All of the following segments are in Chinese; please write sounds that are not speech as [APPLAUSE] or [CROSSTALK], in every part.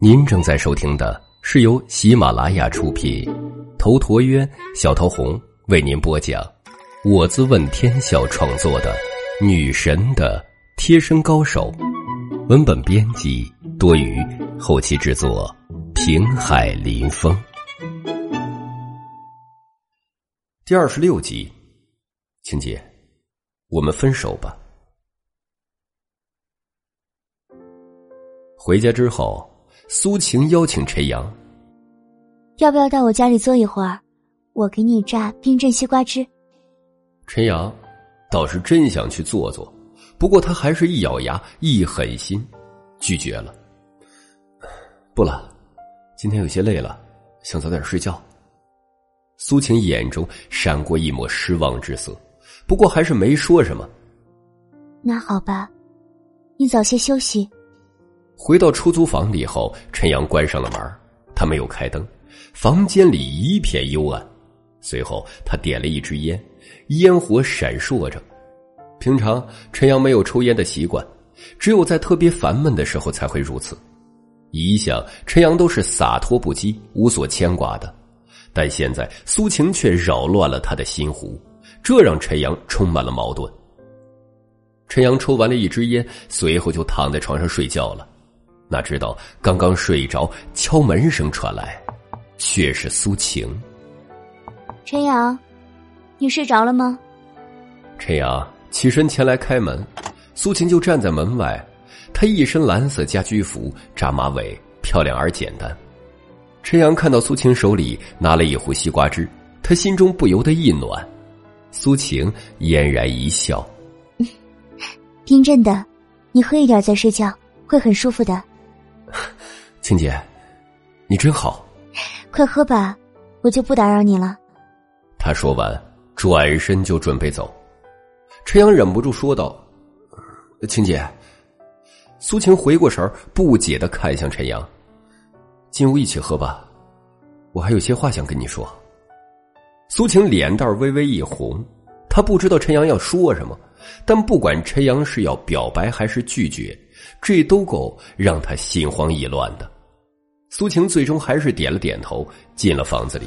您正在收听的是由喜马拉雅出品，头陀渊、小桃红为您播讲，我自问天笑创作的《女神的贴身高手》，文本编辑多余，后期制作平海林风。第二十六集，青姐，我们分手吧。回家之后，苏晴邀请陈阳，要不要到我家里坐一会儿？我给你榨冰镇西瓜汁。陈阳倒是真想去坐坐，不过他还是一咬牙，一狠心，拒绝了。不了，今天有些累了，想早点睡觉。苏晴眼中闪过一抹失望之色，不过还是没说什么。那好吧，你早些休息。回到出租房里后，陈阳关上了门，他没有开灯，房间里一片幽暗。随后，他点了一支烟，烟火闪烁着。平常陈阳没有抽烟的习惯，只有在特别烦闷的时候才会如此。一向陈阳都是洒脱不羁、无所牵挂的，但现在苏晴却扰乱了他的心湖，这让陈阳充满了矛盾。陈阳抽完了一支烟，随后就躺在床上睡觉了。哪知道刚刚睡着，敲门声传来，却是苏晴。陈阳，你睡着了吗？陈阳起身前来开门，苏晴就站在门外。她一身蓝色家居服，扎马尾，漂亮而简单。陈阳看到苏晴手里拿了一壶西瓜汁，他心中不由得一暖。苏晴嫣然一笑：“冰镇的，你喝一点再睡觉，会很舒服的。”青姐，你真好。快喝吧，我就不打扰你了。他说完，转身就准备走。陈阳忍不住说道：“青姐。”苏晴回过神不解的看向陈阳：“进屋一起喝吧，我还有些话想跟你说。”苏晴脸蛋微微一红，她不知道陈阳要说什么，但不管陈阳是要表白还是拒绝。这都够让她心慌意乱的。苏晴最终还是点了点头，进了房子里。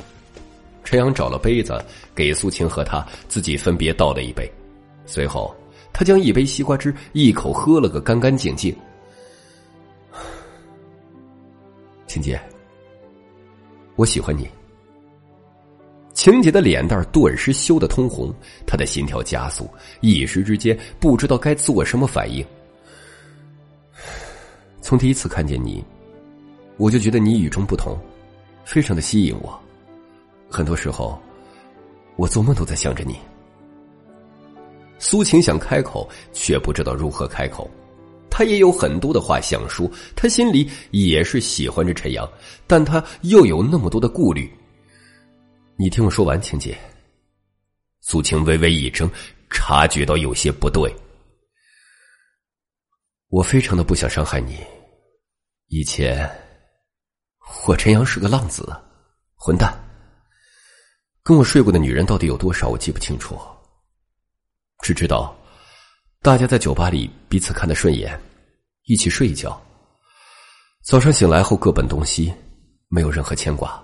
陈阳找了杯子，给苏晴和他自己分别倒了一杯。随后，他将一杯西瓜汁一口喝了个干干净净。[SIGHS] 晴姐，我喜欢你。晴姐的脸蛋顿时羞得通红，她的心跳加速，一时之间不知道该做什么反应。[SIGHS] 从第一次看见你，我就觉得你与众不同，非常的吸引我。很多时候，我做梦都在想着你。苏晴想开口，却不知道如何开口。她也有很多的话想说，她心里也是喜欢着陈阳，但她又有那么多的顾虑。你听我说完，晴姐。苏晴微微一怔，察觉到有些不对。我非常的不想伤害你。以前，我陈阳是个浪子，混蛋。跟我睡过的女人到底有多少，我记不清楚。只知道，大家在酒吧里彼此看得顺眼，一起睡一觉。早上醒来后各奔东西，没有任何牵挂。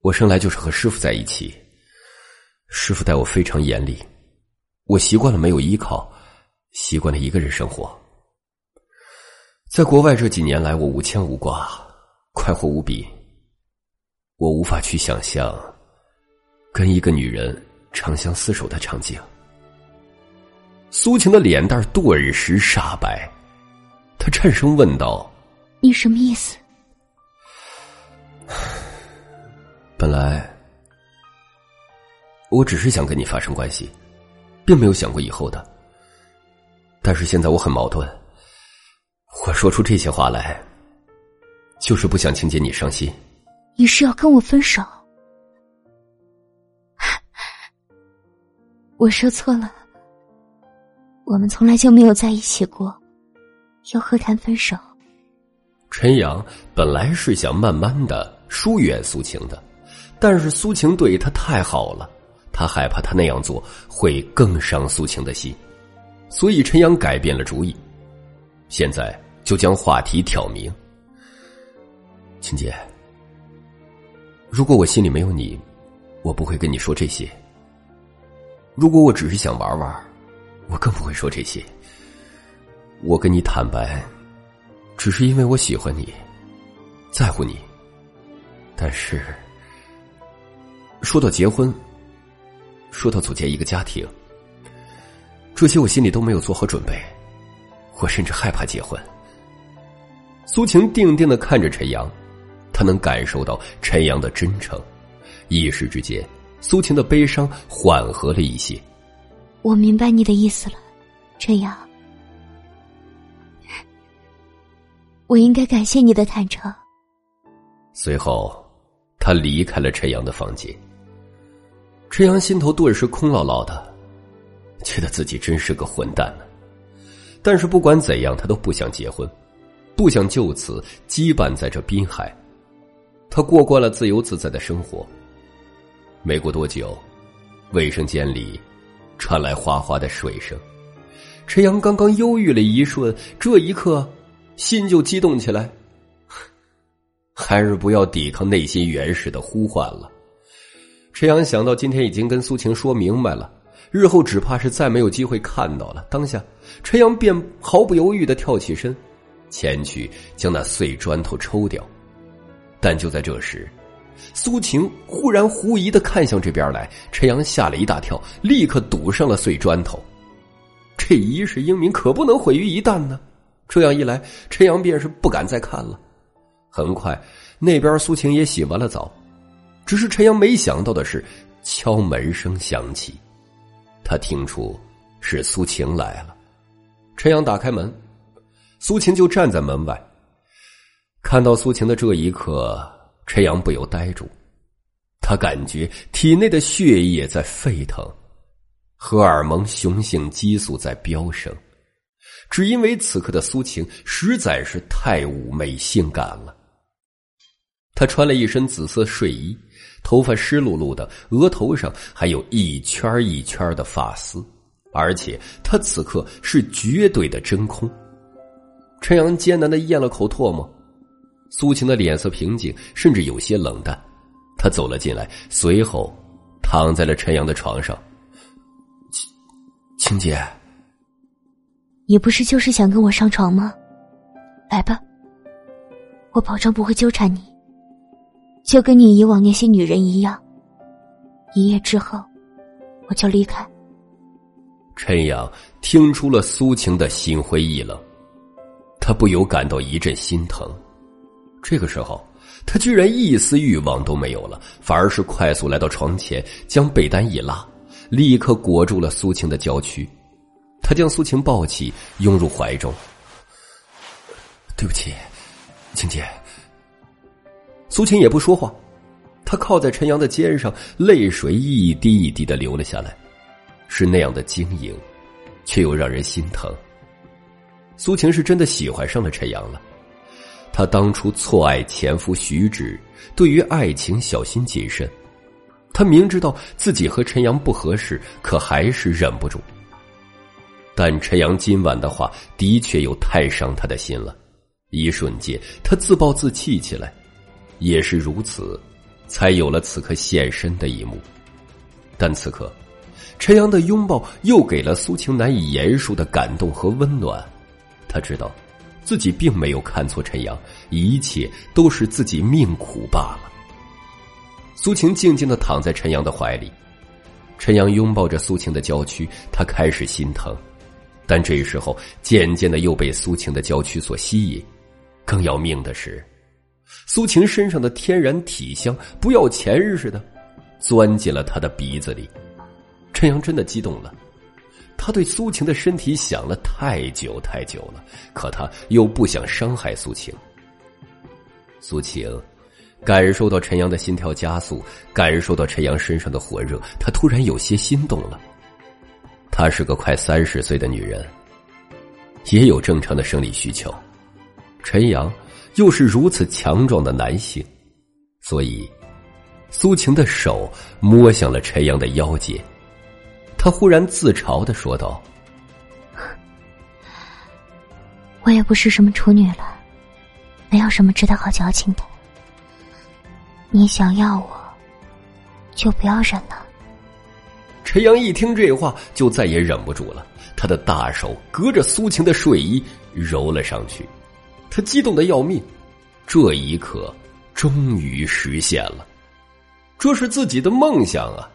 我生来就是和师傅在一起，师傅待我非常严厉，我习惯了没有依靠。习惯了一个人生活，在国外这几年来，我无牵无挂，快活无比。我无法去想象跟一个女人长相厮守的场景。苏晴的脸蛋顿时煞白，她颤声问道：“你什么意思？” [SIGHS] 本来我只是想跟你发生关系，并没有想过以后的。但是现在我很矛盾，我说出这些话来，就是不想情姐你伤心。你是要跟我分手？我说错了，我们从来就没有在一起过，又何谈分手？陈阳本来是想慢慢的疏远苏晴的，但是苏晴对他太好了，他害怕他那样做会更伤苏晴的心。所以陈阳改变了主意，现在就将话题挑明。秦姐，如果我心里没有你，我不会跟你说这些。如果我只是想玩玩，我更不会说这些。我跟你坦白，只是因为我喜欢你，在乎你。但是，说到结婚，说到组建一个家庭，这些我心里都没有做好准备，我甚至害怕结婚。苏晴定定的看着陈阳，他能感受到陈阳的真诚，一时之间，苏晴的悲伤缓和了一些。我明白你的意思了，陈阳，我应该感谢你的坦诚。随后。他离开了陈阳的房间，陈阳心头顿时空落落的，觉得自己真是个混蛋呢。但是不管怎样，他都不想结婚，不想就此羁绊在这滨海。他过惯了自由自在的生活。没过多久，卫生间里传来哗哗的水声。陈阳刚刚忧郁了一瞬，这一刻心就激动起来。还是不要抵抗内心原始的呼唤了。陈阳想到今天已经跟苏晴说明白了，日后只怕是再没有机会看到了。当下，陈阳便毫不犹豫的跳起身，前去将那碎砖头抽掉。但就在这时，苏晴忽然狐疑的看向这边来，陈阳吓了一大跳，立刻堵上了碎砖头。这一世英名可不能毁于一旦呢。这样一来，陈阳便是不敢再看了。很快，那边苏晴也洗完了澡，只是陈阳没想到的是，敲门声响起，他听出是苏晴来了。陈阳打开门，苏晴就站在门外。看到苏晴的这一刻，陈阳不由呆住，他感觉体内的血液在沸腾，荷尔蒙雄性激素在飙升，只因为此刻的苏晴实在是太妩媚性感了。他穿了一身紫色睡衣，头发湿漉漉的，额头上还有一圈一圈的发丝，而且他此刻是绝对的真空。陈阳艰难的咽了口唾沫，苏晴的脸色平静，甚至有些冷淡。她走了进来，随后躺在了陈阳的床上。青青姐，你不是就是想跟我上床吗？来吧，我保证不会纠缠你。就跟你以往那些女人一样，一夜之后，我就离开。陈阳听出了苏晴的心灰意冷，他不由感到一阵心疼。这个时候，他居然一丝欲望都没有了，反而是快速来到床前，将被单一拉，立刻裹住了苏晴的娇躯。他将苏晴抱起，拥入怀中。对不起，晴姐。苏晴也不说话，她靠在陈阳的肩上，泪水一滴一滴的流了下来，是那样的晶莹，却又让人心疼。苏晴是真的喜欢上了陈阳了，她当初错爱前夫徐志，对于爱情小心谨慎，她明知道自己和陈阳不合适，可还是忍不住。但陈阳今晚的话的确又太伤他的心了，一瞬间，他自暴自弃起来。也是如此，才有了此刻现身的一幕。但此刻，陈阳的拥抱又给了苏晴难以言述的感动和温暖。他知道，自己并没有看错陈阳，一切都是自己命苦罢了。苏晴静静的躺在陈阳的怀里，陈阳拥抱着苏晴的娇躯，他开始心疼，但这时候渐渐的又被苏晴的娇躯所吸引。更要命的是。苏晴身上的天然体香不要钱似的，钻进了他的鼻子里。陈阳真的激动了，他对苏晴的身体想了太久太久了，可他又不想伤害苏晴。苏晴感受到陈阳的心跳加速，感受到陈阳身上的火热，他突然有些心动了。她是个快三十岁的女人，也有正常的生理需求。陈阳。又是如此强壮的男性，所以苏晴的手摸向了陈阳的腰间，他忽然自嘲的说道：“我也不是什么处女了，没有什么值得好矫情的。你想要我，就不要忍了。陈阳一听这话，就再也忍不住了，他的大手隔着苏晴的睡衣揉了上去，他激动的要命，这一刻终于实现了，这是自己的梦想啊！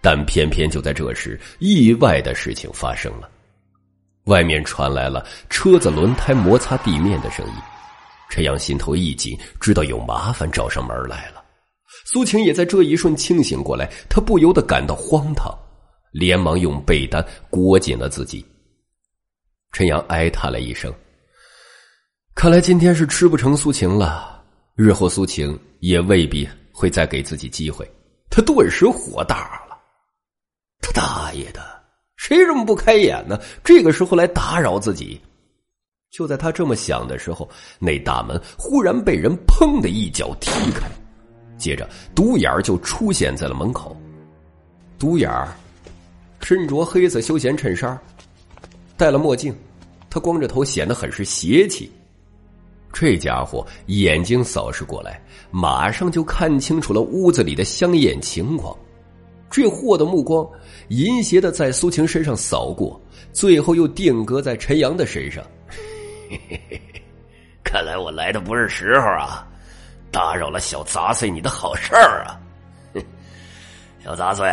但偏偏就在这时，意外的事情发生了，外面传来了车子轮胎摩擦地面的声音，陈阳心头一紧，知道有麻烦找上门来了。苏晴也在这一瞬清醒过来，她不由得感到荒唐，连忙用被单裹紧了自己。陈阳哀叹了一声：“看来今天是吃不成苏晴了，日后苏晴也未必会再给自己机会。”他顿时火大：“大爷的，谁这么不开眼呢？这个时候来打扰自己！”就在他这么想的时候，那大门忽然被人砰的一脚踢开。接着，独眼儿就出现在了门口。独眼儿身着黑色休闲衬衫，戴了墨镜，他光着头，显得很是邪气。这家伙眼睛扫视过来，马上就看清楚了屋子里的香艳情况。这货的目光淫邪的在苏晴身上扫过，最后又定格在陈阳的身上。嘿嘿嘿嘿，看来我来的不是时候啊！打扰了小杂碎你的好事儿啊！哼，[LAUGHS] 小杂碎，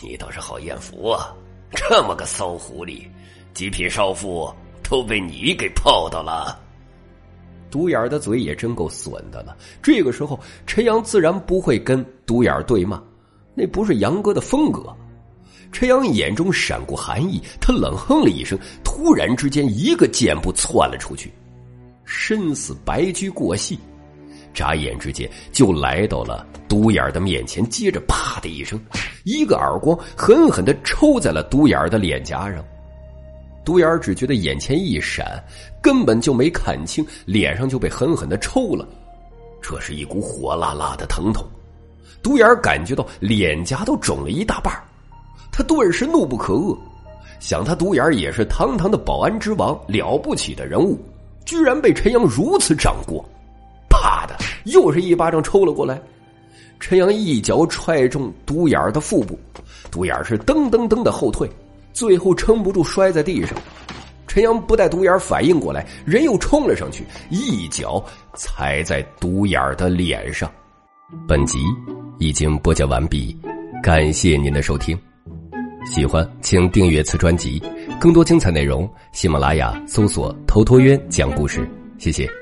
你倒是好艳福啊！这么个骚狐狸，极品少妇都被你给泡到了。独眼的嘴也真够损的了。这个时候，陈阳自然不会跟独眼对骂，那不是杨哥的风格。陈阳眼中闪过寒意，他冷哼了一声，突然之间一个箭步窜了出去，身似白驹过隙。眨眼之间就来到了独眼的面前，接着啪的一声，一个耳光狠狠的抽在了独眼的脸颊上。独眼只觉得眼前一闪，根本就没看清，脸上就被狠狠的抽了。这是一股火辣辣的疼痛，独眼感觉到脸颊都肿了一大半他顿时怒不可遏，想他独眼也是堂堂的保安之王，了不起的人物，居然被陈阳如此掌掴。啪的，又是一巴掌抽了过来。陈阳一脚踹中独眼的腹部，独眼是噔噔噔的后退，最后撑不住摔在地上。陈阳不待独眼反应过来，人又冲了上去，一脚踩在独眼的脸上。本集已经播讲完毕，感谢您的收听。喜欢请订阅此专辑，更多精彩内容，喜马拉雅搜索“头陀渊讲故事”。谢谢。